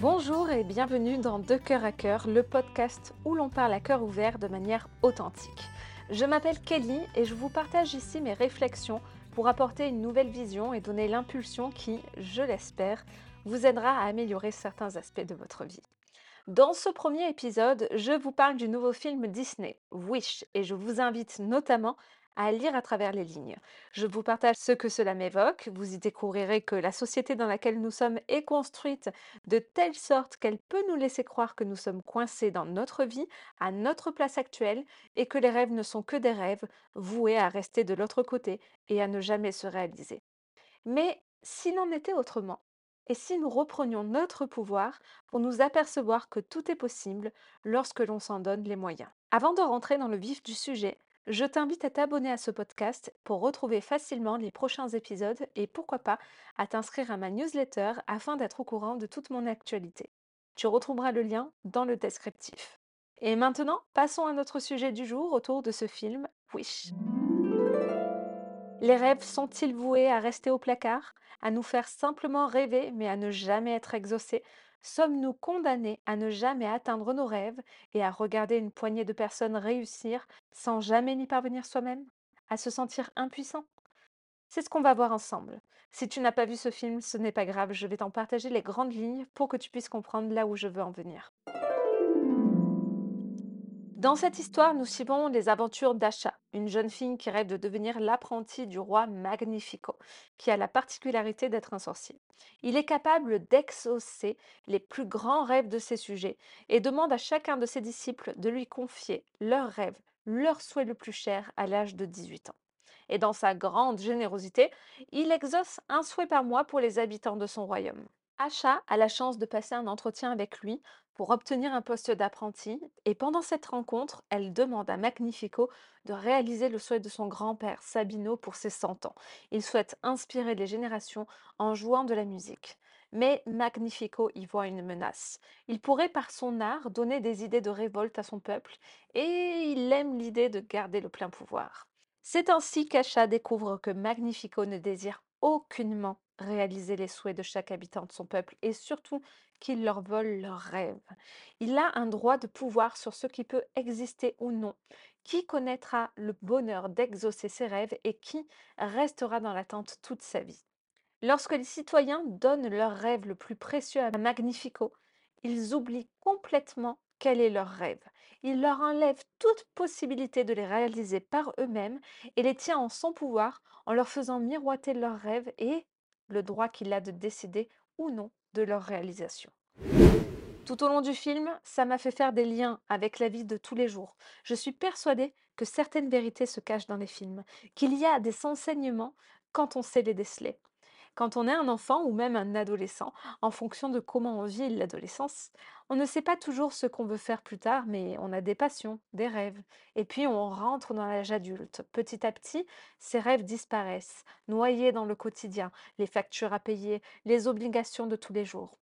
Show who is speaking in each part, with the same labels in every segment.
Speaker 1: Bonjour et bienvenue dans De cœur à cœur, le podcast où l'on parle à cœur ouvert de manière authentique. Je m'appelle Kelly et je vous partage ici mes réflexions pour apporter une nouvelle vision et donner l'impulsion qui, je l'espère, vous aidera à améliorer certains aspects de votre vie. Dans ce premier épisode, je vous parle du nouveau film Disney, Wish, et je vous invite notamment à lire à travers les lignes. Je vous partage ce que cela m'évoque. Vous y découvrirez que la société dans laquelle nous sommes est construite de telle sorte qu'elle peut nous laisser croire que nous sommes coincés dans notre vie, à notre place actuelle, et que les rêves ne sont que des rêves, voués à rester de l'autre côté et à ne jamais se réaliser. Mais s'il en était autrement, et si nous reprenions notre pouvoir pour nous apercevoir que tout est possible lorsque l'on s'en donne les moyens. Avant de rentrer dans le vif du sujet, je t'invite à t'abonner à ce podcast pour retrouver facilement les prochains épisodes et pourquoi pas à t'inscrire à ma newsletter afin d'être au courant de toute mon actualité. Tu retrouveras le lien dans le descriptif. Et maintenant, passons à notre sujet du jour autour de ce film Wish. Les rêves sont-ils voués à rester au placard, à nous faire simplement rêver mais à ne jamais être exaucés? Sommes-nous condamnés à ne jamais atteindre nos rêves et à regarder une poignée de personnes réussir sans jamais n'y parvenir soi-même? À se sentir impuissant? C'est ce qu'on va voir ensemble. Si tu n'as pas vu ce film, ce n'est pas grave, je vais t'en partager les grandes lignes pour que tu puisses comprendre là où je veux en venir. Dans cette histoire, nous suivons les aventures d'Asha, une jeune fille qui rêve de devenir l'apprentie du roi Magnifico, qui a la particularité d'être un sorcier. Il est capable d'exaucer les plus grands rêves de ses sujets et demande à chacun de ses disciples de lui confier leurs rêves, leur souhait le plus cher à l'âge de 18 ans. Et dans sa grande générosité, il exauce un souhait par mois pour les habitants de son royaume. Asha a la chance de passer un entretien avec lui pour obtenir un poste d'apprenti et pendant cette rencontre, elle demande à Magnifico de réaliser le souhait de son grand-père Sabino pour ses 100 ans. Il souhaite inspirer les générations en jouant de la musique. Mais Magnifico y voit une menace. Il pourrait par son art donner des idées de révolte à son peuple et il aime l'idée de garder le plein pouvoir. C'est ainsi qu'Acha découvre que Magnifico ne désire aucunement réaliser les souhaits de chaque habitant de son peuple et surtout qu'il leur vole leurs rêves. Il a un droit de pouvoir sur ce qui peut exister ou non. Qui connaîtra le bonheur d'exaucer ses rêves et qui restera dans l'attente toute sa vie? Lorsque les citoyens donnent leur rêve le plus précieux à Magnifico, ils oublient complètement quel est leur rêve. Il leur enlève toute possibilité de les réaliser par eux-mêmes et les tient en son pouvoir en leur faisant miroiter leurs rêves et le droit qu'il a de décider ou non de leur réalisation. Tout au long du film, ça m'a fait faire des liens avec la vie de tous les jours. Je suis persuadée que certaines vérités se cachent dans les films, qu'il y a des enseignements quand on sait les déceler. Quand on est un enfant ou même un adolescent, en fonction de comment on vit l'adolescence, on ne sait pas toujours ce qu'on veut faire plus tard, mais on a des passions, des rêves. Et puis on rentre dans l'âge adulte. Petit à petit, ces rêves disparaissent, noyés dans le quotidien, les factures à payer, les obligations de tous les jours.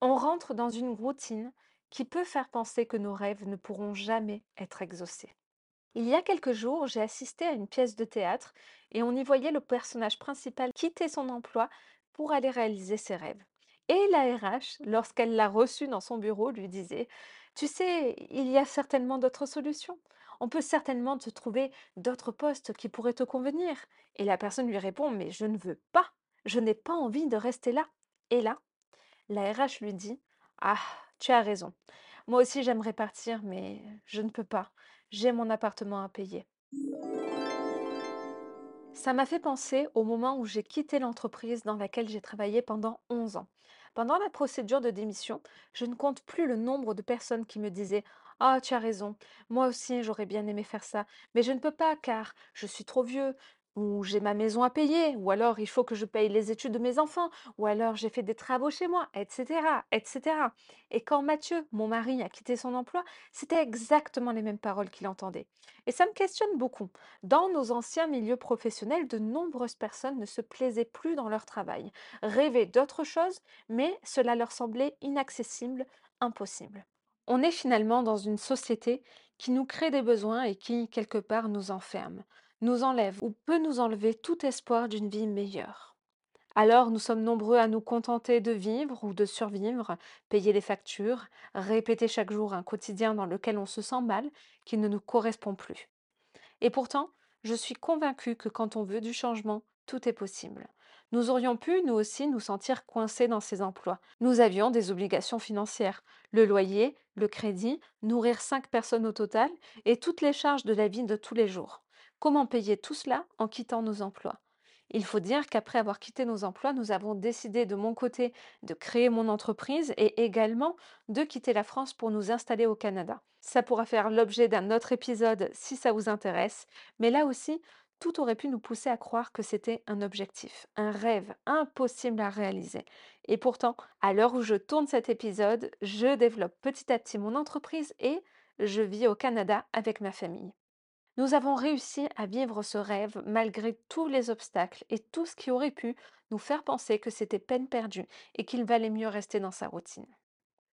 Speaker 1: On rentre dans une routine qui peut faire penser que nos rêves ne pourront jamais être exaucés. Il y a quelques jours, j'ai assisté à une pièce de théâtre et on y voyait le personnage principal quitter son emploi pour aller réaliser ses rêves. Et la RH, lorsqu'elle l'a reçu dans son bureau, lui disait Tu sais, il y a certainement d'autres solutions. On peut certainement te trouver d'autres postes qui pourraient te convenir. Et la personne lui répond Mais je ne veux pas. Je n'ai pas envie de rester là. Et là, la RH lui dit Ah, tu as raison. Moi aussi j'aimerais partir, mais je ne peux pas. J'ai mon appartement à payer. Ça m'a fait penser au moment où j'ai quitté l'entreprise dans laquelle j'ai travaillé pendant 11 ans. Pendant la procédure de démission, je ne compte plus le nombre de personnes qui me disaient Ah, tu as raison, moi aussi j'aurais bien aimé faire ça, mais je ne peux pas car je suis trop vieux, ou j'ai ma maison à payer, ou alors il faut que je paye les études de mes enfants, ou alors j'ai fait des travaux chez moi, etc., etc. Et quand Mathieu, mon mari, a quitté son emploi, c'était exactement les mêmes paroles qu'il entendait. Et ça me questionne beaucoup. Dans nos anciens milieux professionnels, de nombreuses personnes ne se plaisaient plus dans leur travail, rêvaient d'autre chose, mais cela leur semblait inaccessible, impossible. On est finalement dans une société qui nous crée des besoins et qui, quelque part, nous enferme nous enlève ou peut nous enlever tout espoir d'une vie meilleure. Alors nous sommes nombreux à nous contenter de vivre ou de survivre, payer les factures, répéter chaque jour un quotidien dans lequel on se sent mal, qui ne nous correspond plus. Et pourtant, je suis convaincue que quand on veut du changement, tout est possible. Nous aurions pu, nous aussi, nous sentir coincés dans ces emplois. Nous avions des obligations financières, le loyer, le crédit, nourrir cinq personnes au total et toutes les charges de la vie de tous les jours. Comment payer tout cela en quittant nos emplois Il faut dire qu'après avoir quitté nos emplois, nous avons décidé de mon côté de créer mon entreprise et également de quitter la France pour nous installer au Canada. Ça pourra faire l'objet d'un autre épisode si ça vous intéresse, mais là aussi, tout aurait pu nous pousser à croire que c'était un objectif, un rêve impossible à réaliser. Et pourtant, à l'heure où je tourne cet épisode, je développe petit à petit mon entreprise et je vis au Canada avec ma famille. Nous avons réussi à vivre ce rêve malgré tous les obstacles et tout ce qui aurait pu nous faire penser que c'était peine perdue et qu'il valait mieux rester dans sa routine.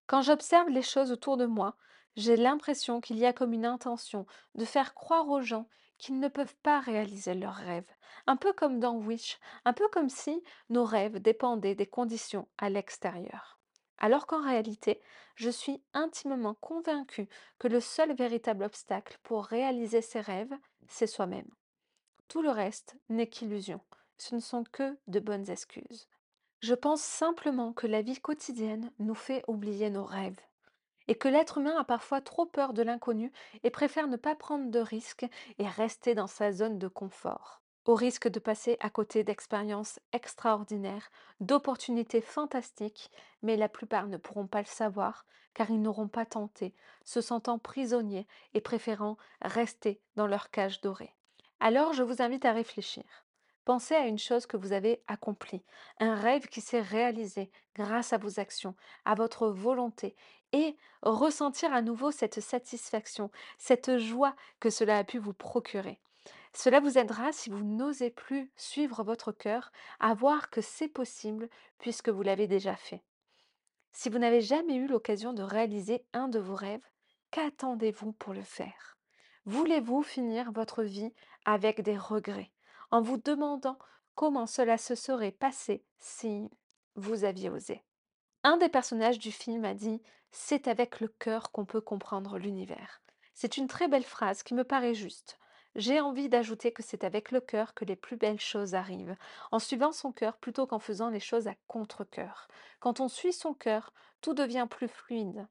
Speaker 1: Quand j'observe les choses autour de moi, j'ai l'impression qu'il y a comme une intention de faire croire aux gens qu'ils ne peuvent pas réaliser leurs rêves. Un peu comme dans Wish, un peu comme si nos rêves dépendaient des conditions à l'extérieur. Alors qu'en réalité, je suis intimement convaincue que le seul véritable obstacle pour réaliser ses rêves, c'est soi-même. Tout le reste n'est qu'illusion. Ce ne sont que de bonnes excuses. Je pense simplement que la vie quotidienne nous fait oublier nos rêves et que l'être humain a parfois trop peur de l'inconnu et préfère ne pas prendre de risques et rester dans sa zone de confort, au risque de passer à côté d'expériences extraordinaires, d'opportunités fantastiques, mais la plupart ne pourront pas le savoir car ils n'auront pas tenté, se sentant prisonniers et préférant rester dans leur cage dorée. Alors je vous invite à réfléchir. Pensez à une chose que vous avez accomplie, un rêve qui s'est réalisé grâce à vos actions, à votre volonté, et ressentir à nouveau cette satisfaction, cette joie que cela a pu vous procurer. Cela vous aidera, si vous n'osez plus suivre votre cœur, à voir que c'est possible puisque vous l'avez déjà fait. Si vous n'avez jamais eu l'occasion de réaliser un de vos rêves, qu'attendez-vous pour le faire? Voulez-vous finir votre vie avec des regrets, en vous demandant comment cela se serait passé si vous aviez osé? Un des personnages du film a dit C'est avec le cœur qu'on peut comprendre l'univers. C'est une très belle phrase qui me paraît juste. J'ai envie d'ajouter que c'est avec le cœur que les plus belles choses arrivent, en suivant son cœur plutôt qu'en faisant les choses à contre-cœur. Quand on suit son cœur, tout devient plus fluide.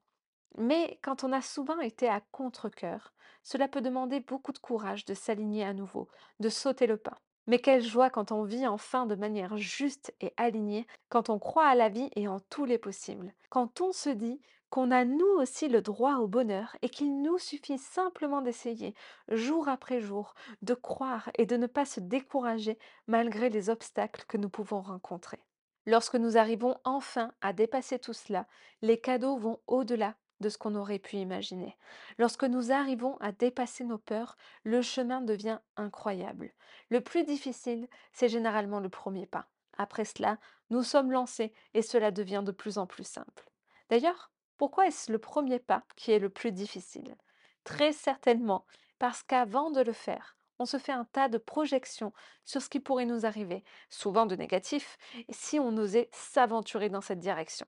Speaker 1: Mais quand on a souvent été à contre-cœur, cela peut demander beaucoup de courage de s'aligner à nouveau, de sauter le pas. Mais quelle joie quand on vit enfin de manière juste et alignée, quand on croit à la vie et en tous les possibles, quand on se dit qu'on a nous aussi le droit au bonheur et qu'il nous suffit simplement d'essayer, jour après jour, de croire et de ne pas se décourager malgré les obstacles que nous pouvons rencontrer. Lorsque nous arrivons enfin à dépasser tout cela, les cadeaux vont au-delà de ce qu'on aurait pu imaginer. Lorsque nous arrivons à dépasser nos peurs, le chemin devient incroyable. Le plus difficile, c'est généralement le premier pas. Après cela, nous sommes lancés et cela devient de plus en plus simple. D'ailleurs, pourquoi est-ce le premier pas qui est le plus difficile? Très certainement parce qu'avant de le faire, on se fait un tas de projections sur ce qui pourrait nous arriver, souvent de négatif, si on osait s'aventurer dans cette direction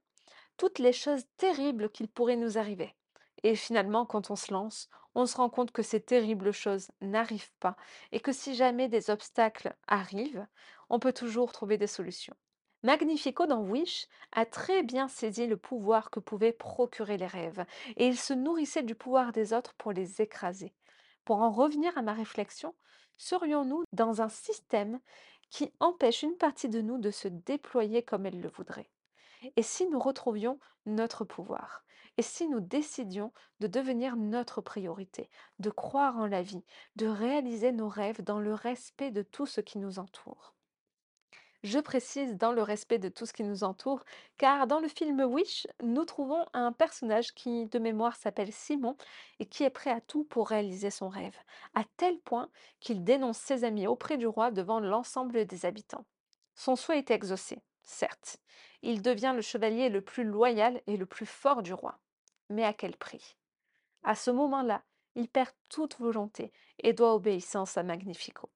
Speaker 1: toutes les choses terribles qu'il pourrait nous arriver. Et finalement, quand on se lance, on se rend compte que ces terribles choses n'arrivent pas et que si jamais des obstacles arrivent, on peut toujours trouver des solutions. Magnifico dans Wish a très bien saisi le pouvoir que pouvaient procurer les rêves et il se nourrissait du pouvoir des autres pour les écraser. Pour en revenir à ma réflexion, serions-nous dans un système qui empêche une partie de nous de se déployer comme elle le voudrait? Et si nous retrouvions notre pouvoir? Et si nous décidions de devenir notre priorité, de croire en la vie, de réaliser nos rêves dans le respect de tout ce qui nous entoure? Je précise dans le respect de tout ce qui nous entoure, car dans le film Wish, nous trouvons un personnage qui, de mémoire, s'appelle Simon et qui est prêt à tout pour réaliser son rêve, à tel point qu'il dénonce ses amis auprès du roi devant l'ensemble des habitants. Son souhait est exaucé, certes. Il devient le chevalier le plus loyal et le plus fort du roi. Mais à quel prix? À ce moment-là, il perd toute volonté et doit obéissance à Magnifico.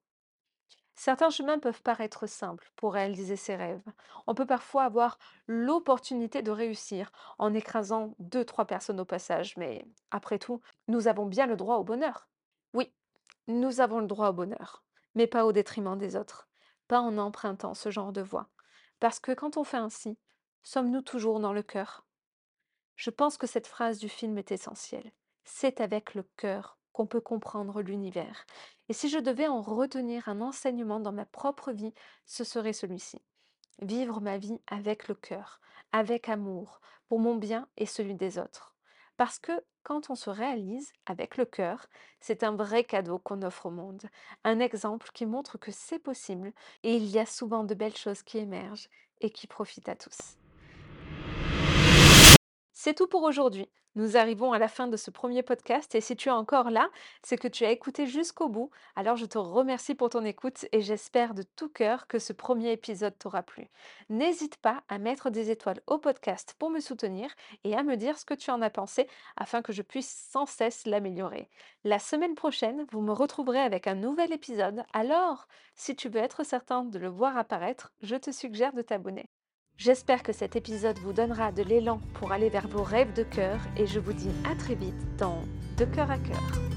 Speaker 1: Certains chemins peuvent paraître simples pour réaliser ses rêves. On peut parfois avoir l'opportunité de réussir en écrasant deux, trois personnes au passage, mais après tout, nous avons bien le droit au bonheur. Oui, nous avons le droit au bonheur, mais pas au détriment des autres, pas en empruntant ce genre de voie. Parce que quand on fait ainsi, sommes-nous toujours dans le cœur? Je pense que cette phrase du film est essentielle. C'est avec le cœur qu'on peut comprendre l'univers. Et si je devais en retenir un enseignement dans ma propre vie, ce serait celui-ci. Vivre ma vie avec le cœur, avec amour, pour mon bien et celui des autres. Parce que quand on se réalise avec le cœur, c'est un vrai cadeau qu'on offre au monde, un exemple qui montre que c'est possible et il y a souvent de belles choses qui émergent et qui profitent à tous. C'est tout pour aujourd'hui. Nous arrivons à la fin de ce premier podcast et si tu es encore là, c'est que tu as écouté jusqu'au bout. Alors je te remercie pour ton écoute et j'espère de tout cœur que ce premier épisode t'aura plu. N'hésite pas à mettre des étoiles au podcast pour me soutenir et à me dire ce que tu en as pensé afin que je puisse sans cesse l'améliorer. La semaine prochaine, vous me retrouverez avec un nouvel épisode. Alors, si tu veux être certain de le voir apparaître, je te suggère de t'abonner. J'espère que cet épisode vous donnera de l'élan pour aller vers vos rêves de cœur et je vous dis à très vite dans De cœur à cœur.